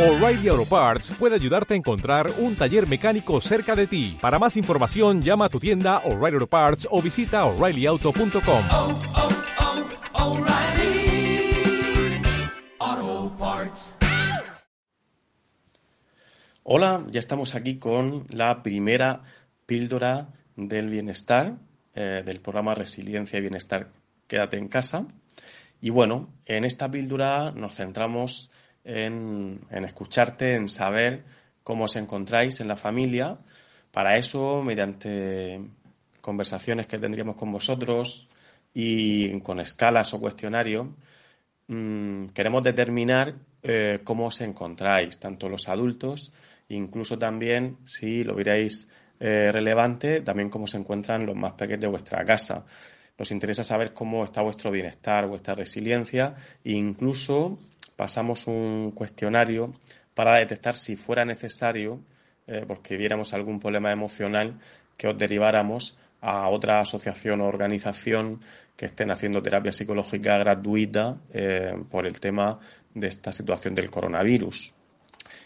O'Reilly Auto Parts puede ayudarte a encontrar un taller mecánico cerca de ti. Para más información, llama a tu tienda O'Reilly Auto Parts o visita oreillyauto.com. oh, oh, O'Reilly Auto Parts. Hola, ya estamos aquí con la primera píldora del bienestar, eh, del programa Resiliencia y Bienestar Quédate en casa. Y bueno, en esta píldora nos centramos en, en escucharte, en saber cómo os encontráis en la familia. Para eso, mediante conversaciones que tendríamos con vosotros y con escalas o cuestionarios, mm, queremos determinar eh, cómo os encontráis, tanto los adultos, incluso también, si lo vierais eh, relevante, también cómo se encuentran los más pequeños de vuestra casa. Nos interesa saber cómo está vuestro bienestar, vuestra resiliencia e incluso pasamos un cuestionario para detectar si fuera necesario, eh, porque viéramos algún problema emocional, que os deriváramos a otra asociación o organización que estén haciendo terapia psicológica gratuita eh, por el tema de esta situación del coronavirus.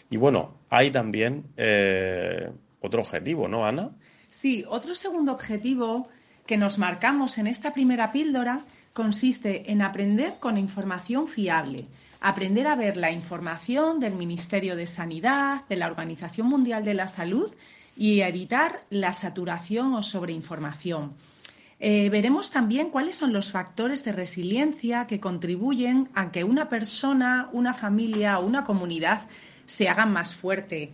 Y bueno, hay también eh, otro objetivo, ¿no, Ana? Sí, otro segundo objetivo que nos marcamos en esta primera píldora consiste en aprender con información fiable, aprender a ver la información del Ministerio de Sanidad, de la Organización Mundial de la Salud y evitar la saturación o sobreinformación. Eh, veremos también cuáles son los factores de resiliencia que contribuyen a que una persona, una familia o una comunidad se hagan más fuerte.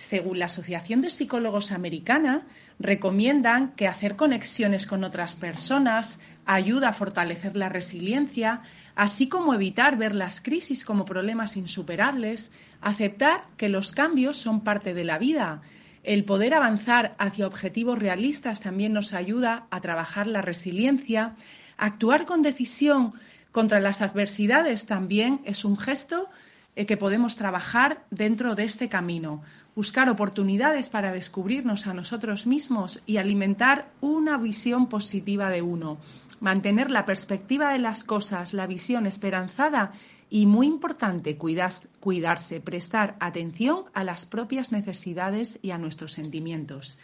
Según la Asociación de Psicólogos Americana, recomiendan que hacer conexiones con otras personas ayuda a fortalecer la resiliencia, así como evitar ver las crisis como problemas insuperables, aceptar que los cambios son parte de la vida. El poder avanzar hacia objetivos realistas también nos ayuda a trabajar la resiliencia. Actuar con decisión contra las adversidades también es un gesto eh, que podemos trabajar dentro de este camino, buscar oportunidades para descubrirnos a nosotros mismos y alimentar una visión positiva de uno, mantener la perspectiva de las cosas, la visión esperanzada y, muy importante, cuidarse, prestar atención a las propias necesidades y a nuestros sentimientos.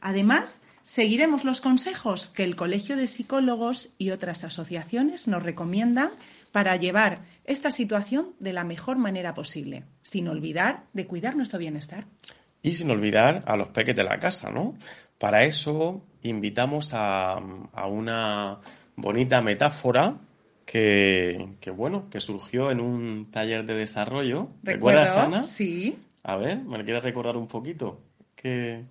Además, seguiremos los consejos que el Colegio de Psicólogos y otras asociaciones nos recomiendan para llevar esta situación de la mejor manera posible, sin olvidar de cuidar nuestro bienestar. Y sin olvidar a los peques de la casa, ¿no? Para eso invitamos a, a una bonita metáfora que, que, bueno, que surgió en un taller de desarrollo. ¿Recuerdas, Ana? Sí. A ver, ¿me quieres recordar un poquito? Que...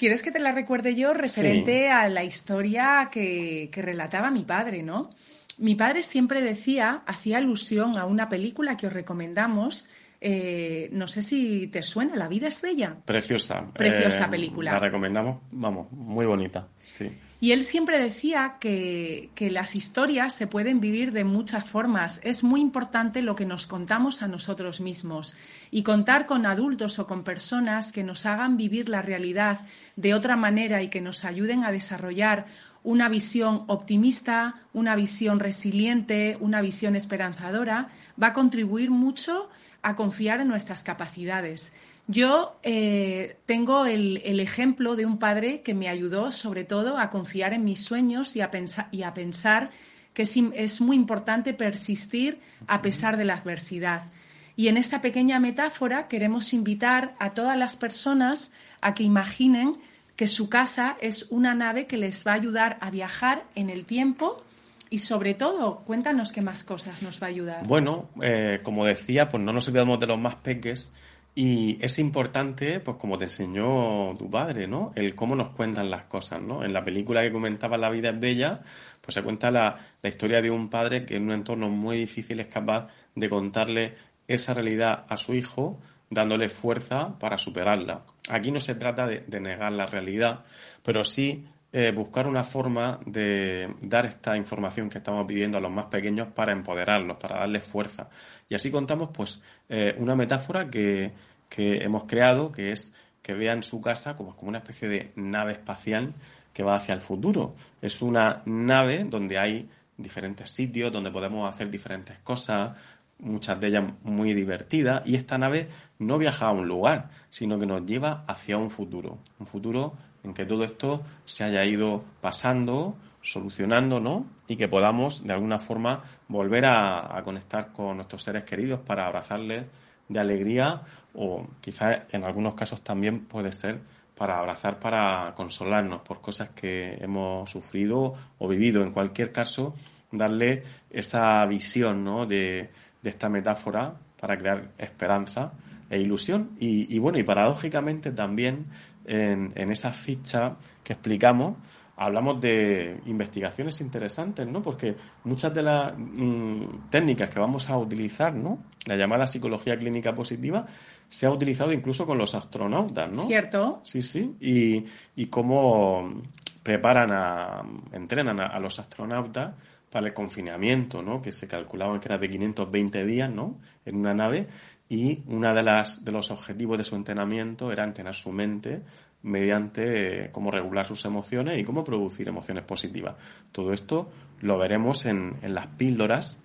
¿Quieres que te la recuerde yo referente sí. a la historia que, que relataba mi padre, no? Mi padre siempre decía, hacía alusión a una película que os recomendamos. Eh, no sé si te suena, La vida es bella. Preciosa. Preciosa eh, película. La recomendamos, vamos, muy bonita, sí. Y él siempre decía que, que, las historias se pueden vivir de muchas formas. Es muy importante lo que nos contamos a nosotros mismos y contar con adultos o con personas que nos hagan vivir la realidad de otra manera y que nos ayuden a desarrollar una visión optimista, una visión resiliente, una visión esperanzadora, va a contribuir mucho a confiar en nuestras capacidades. Yo eh, tengo el, el, ejemplo de un padre que me ayudó sobre todo a confiar en mis sueños y a, pensa y a pensar que es, es, muy importante persistir a pesar de la adversidad. Y en esta pequeña metáfora queremos invitar a todas las personas a que imaginen que su casa es una nave que les va a ayudar a viajar en el tiempo y sobre todo, cuéntanos qué más cosas nos va a ayudar. Bueno, eh, como decía, pues no nos olvidamos de los más peques y es importante, pues como te enseñó tu padre, ¿no? El cómo nos cuentan las cosas, ¿no? En la película que comentaba La vida es bella, pues se cuenta la, la historia de un padre que en un entorno muy difícil es capaz de contarle esa realidad a su hijo dándole fuerza para superarla. Aquí no se trata de, negar la realidad, pero sí eh, buscar una forma de dar esta información que estamos pidiendo a los más pequeños para empoderarlos, para darles fuerza. Y así contamos, pues, eh, una metáfora que, que, hemos creado, que es que vean su casa como, como una especie de nave espacial que va hacia el futuro. Es una nave donde hay diferentes sitios, donde podemos hacer diferentes cosas, muchas de ellas muy divertidas, y esta nave no viaja a un lugar, sino que nos lleva hacia un futuro, un futuro en que todo esto se haya ido pasando, solucionando, ¿no? Y que podamos de alguna forma volver a, conectar con nuestros seres queridos para abrazarles de alegría o quizás en algunos casos también puede ser para abrazar, para consolarnos por cosas que hemos sufrido o vivido. En cualquier caso, darle esa visión ¿no? de, esta metáfora para crear esperanza e ilusión. Y, bueno, y paradójicamente también en, en esa ficha que explicamos, hablamos de investigaciones interesantes, ¿no? Porque muchas de las mm, técnicas que vamos a utilizar, ¿no? La llamada psicología clínica positiva se ha utilizado incluso con los astronautas, ¿no? Cierto. Sí, sí. Y, y cómo preparan a, entrenan a, los astronautas para el confinamiento, ¿no? Que se calculaba que era de 520 días, ¿no? En una nave y una de las de los objetivos de su entrenamiento era entrenar su mente mediante eh, cómo regular sus emociones y cómo producir emociones positivas. Todo esto lo veremos en, en las píldoras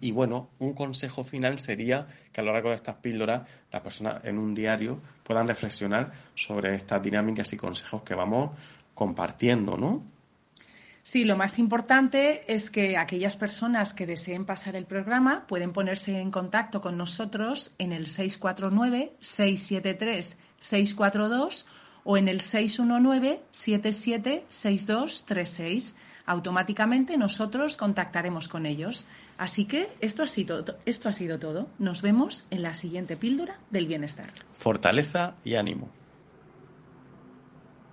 y bueno, un consejo final sería que a lo largo de estas píldoras las personas en un diario puedan reflexionar sobre estas dinámicas y consejos que vamos compartiendo, ¿no? Sí, lo más importante es que aquellas personas que deseen pasar el programa pueden ponerse en contacto con nosotros en el 649-673-642 o en el 619-776236. Automáticamente nosotros contactaremos con ellos. Así que esto ha, sido, esto ha sido todo. Nos vemos en la siguiente píldora del bienestar. Fortaleza y ánimo.